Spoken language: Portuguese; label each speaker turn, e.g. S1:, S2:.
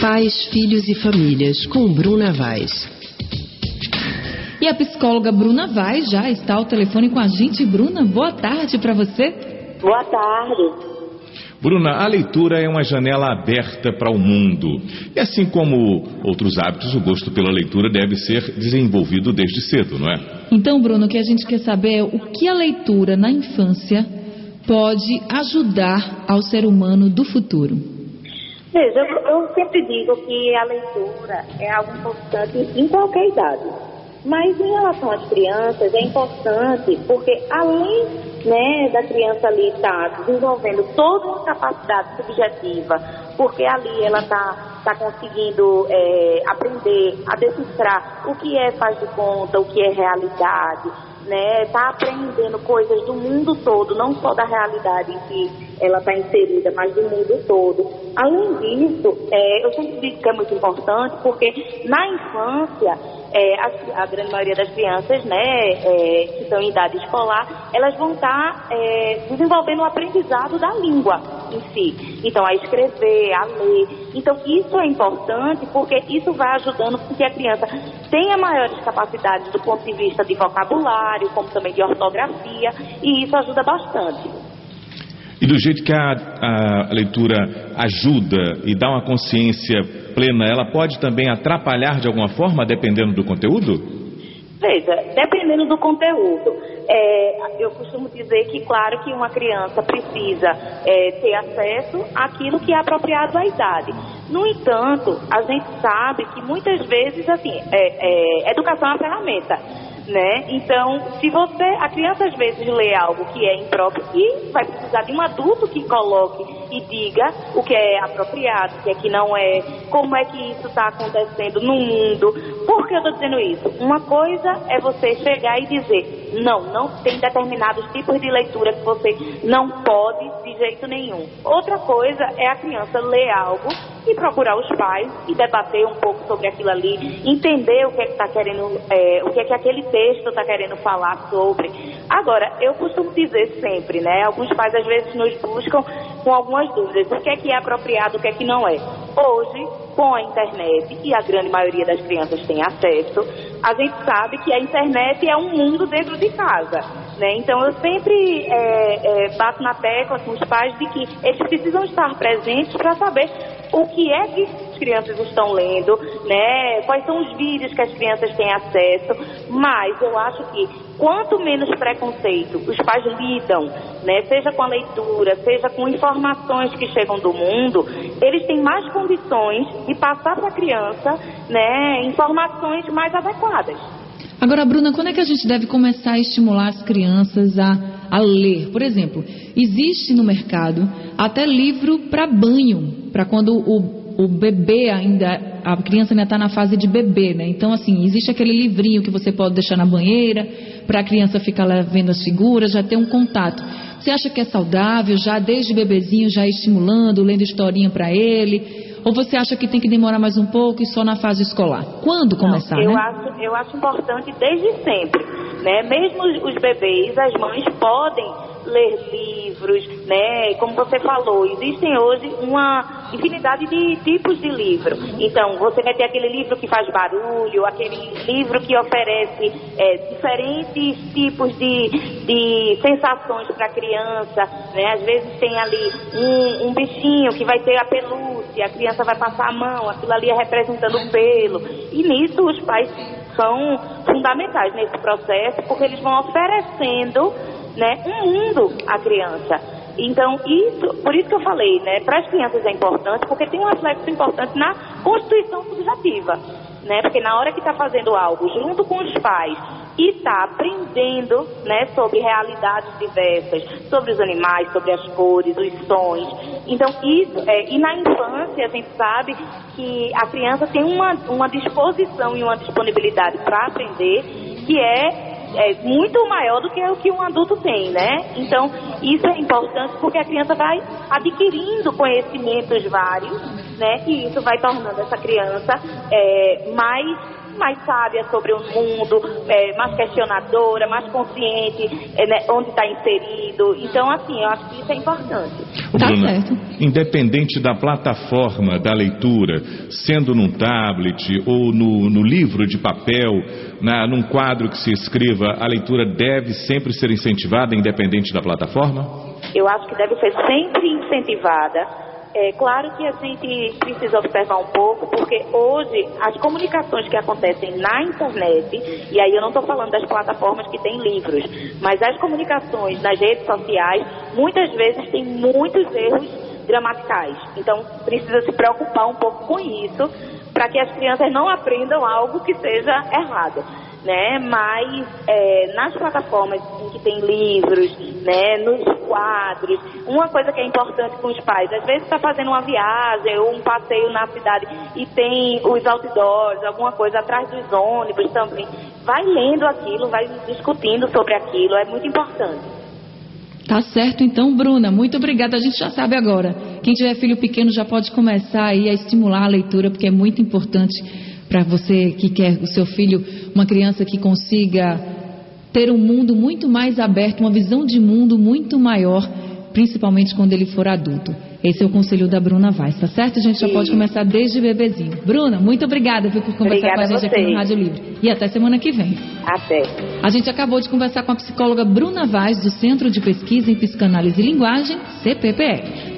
S1: Pais, Filhos e Famílias, com Bruna Vaz.
S2: E a psicóloga Bruna Vaz já está ao telefone com a gente. Bruna, boa tarde para você.
S3: Boa tarde.
S4: Bruna, a leitura é uma janela aberta para o mundo. E assim como outros hábitos, o gosto pela leitura deve ser desenvolvido desde cedo, não é?
S2: Então, Bruno, o que a gente quer saber é o que a leitura na infância pode ajudar ao ser humano do futuro.
S3: Veja, eu, eu sempre digo que a leitura é algo importante em qualquer idade. Mas em relação às crianças, é importante porque além né, da criança ali estar tá desenvolvendo toda uma capacidade subjetiva, porque ali ela está tá conseguindo é, aprender a decifrar o que é faz de conta, o que é realidade, né, tá aprendendo coisas do mundo todo, não só da realidade em que ela está inserida, mas do mundo todo. Além disso, é, eu sempre digo que é muito importante, porque na infância, é, a, a, grande maioria das crianças, né, é, que estão em idade escolar, elas vão estar tá, é, desenvolvendo o aprendizado da língua em si. Então, a escrever, a ler. Então, isso é importante porque isso vai ajudando com que a criança tenha maiores capacidades do ponto de vista de vocabulário, como também de ortografia, e isso ajuda bastante.
S4: E do jeito que a, a, leitura ajuda e dá uma consciência plena, ela pode também atrapalhar de alguma forma, dependendo do conteúdo?
S3: Veja, dependendo do conteúdo, é, eu costumo dizer que, claro, que uma criança precisa é, ter acesso àquilo que é apropriado à idade. No entanto, a gente sabe que muitas vezes, assim, é, é educação é uma ferramenta né? Então, se você, a criança às vezes lê algo que é impróprio e vai precisar de um adulto que coloque e diga o que é apropriado, o que é que não é, como é que isso está acontecendo no mundo. Por que eu estou dizendo isso? Uma coisa é você chegar e dizer, não, não tem determinados tipos de leitura que você não pode de jeito nenhum. Outra coisa é a criança ler algo e procurar os pais e debater um pouco sobre aquilo ali, entender o que é que está querendo, é, o que é que aquele texto está querendo falar sobre. Agora, eu costumo dizer sempre, né? Alguns pais às vezes nos buscam com algumas dúvidas, o que é que é apropriado, o que é que não é. Hoje, com a internet, e a grande maioria das crianças tem acesso, a gente sabe que a internet é um mundo dentro de casa. Né? Então, eu sempre é, é, bato na tecla com os pais de que eles precisam estar presentes para saber o que é que as crianças estão lendo, né? Quais são os vídeos que as crianças têm acesso, mas eu acho que quanto menos preconceito os pais lidam, né, seja com a leitura, seja com informações que chegam do mundo, eles têm mais condições de passar para a criança, né, informações mais adequadas.
S2: Agora, Bruna, quando é que a gente deve começar a estimular as crianças a, a ler? Por exemplo, existe no mercado até livro para banho, para quando o, o bebê ainda, a criança ainda está na fase de bebê, né? Então, assim, existe aquele livrinho que você pode deixar na banheira para a criança ficar lá vendo as figuras, já ter um contato. Você acha que é saudável, já desde bebezinho, já estimulando, lendo historinha para ele? Ou você acha que tem que demorar mais um pouco e só na fase escolar? Quando começar,
S3: Não, eu
S2: né?
S3: Acho, eu acho importante desde sempre, né? Mesmo os bebês, as mães podem ler livros, né? Como você falou, existem hoje uma infinidade de tipos de livro. Então, você vai ter aquele livro que faz barulho, aquele livro que oferece é, diferentes tipos de, de sensações para a criança, né? Às vezes tem ali um, um bichinho que vai ter a pelúcia, a criança vai passar a mão, aquilo ali é representando o pelo. E nisso os pais são fundamentais nesse processo, porque eles vão oferecendo né, um mundo à criança. Então, isso, por isso que eu falei, né, para as crianças é importante, porque tem um reflexo importante na constituição subjetiva, né, porque na hora que está fazendo algo junto com os pais e está aprendendo, né, sobre realidades diversas, sobre os animais, sobre as cores, os sons. Então, isso, é, e na infância a gente sabe que a criança tem uma, uma disposição e uma disponibilidade para aprender que é é muito maior do que o que um adulto tem, né? Então, isso é importante porque a criança vai adquirindo conhecimentos vários, né? E isso vai tornando essa criança é, mais mais sábia sobre o mundo, é, mais questionadora, mais consciente é, né, onde está inserido. Então, assim, eu acho que isso é importante.
S2: Tá
S4: Bruna,
S2: certo.
S4: independente da plataforma da leitura, sendo num tablet ou no, no livro de papel, na, num quadro que se escreva, a leitura deve sempre ser incentivada, independente da plataforma?
S3: Eu acho que deve ser sempre incentivada. É claro que a gente precisa observar um pouco, porque hoje as comunicações que acontecem na internet, e aí eu não estou falando das plataformas que têm livros, mas as comunicações nas redes sociais, muitas vezes têm muitos erros gramaticais. Então precisa se preocupar um pouco com isso, para que as crianças não aprendam algo que seja errado né? Mas é, nas plataformas em que tem livros, né? Nos quadros, uma coisa que é importante com os pais, às vezes está fazendo uma viagem ou um passeio na cidade e tem os outdoors, alguma coisa atrás dos ônibus também, vai lendo aquilo, vai discutindo sobre aquilo, é muito importante.
S2: Tá certo, então, Bruna, muito obrigada. A gente já sabe agora. Quem tiver filho pequeno já pode começar aí a estimular a leitura, porque é muito importante para você que quer o seu filho, uma criança que consiga ter um mundo muito mais aberto, uma visão de mundo muito maior, principalmente quando ele for adulto. Esse é o conselho da Bruna Vaz, tá certo? A gente já
S3: Sim.
S2: pode começar desde bebezinho. Bruna, muito obrigada viu, por conversar
S3: Obrigada
S2: com a gente
S3: a
S2: aqui no. Rádio Livre. E até semana que vem.
S3: Até.
S2: A gente acabou de conversar com a psicóloga Bruna Vaz, do Centro de Pesquisa em Psicanálise e Linguagem, CPPL.